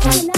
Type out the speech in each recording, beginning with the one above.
Hello.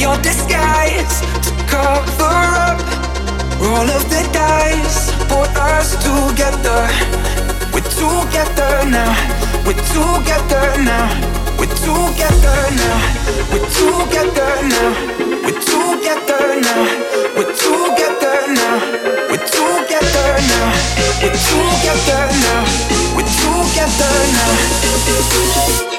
Your disguise to cover up. Roll of the dice, put us together. We're together now. We're together now. We're together now. We're together now. We're together now. We're together now. We're together now. We're together now. We're together now.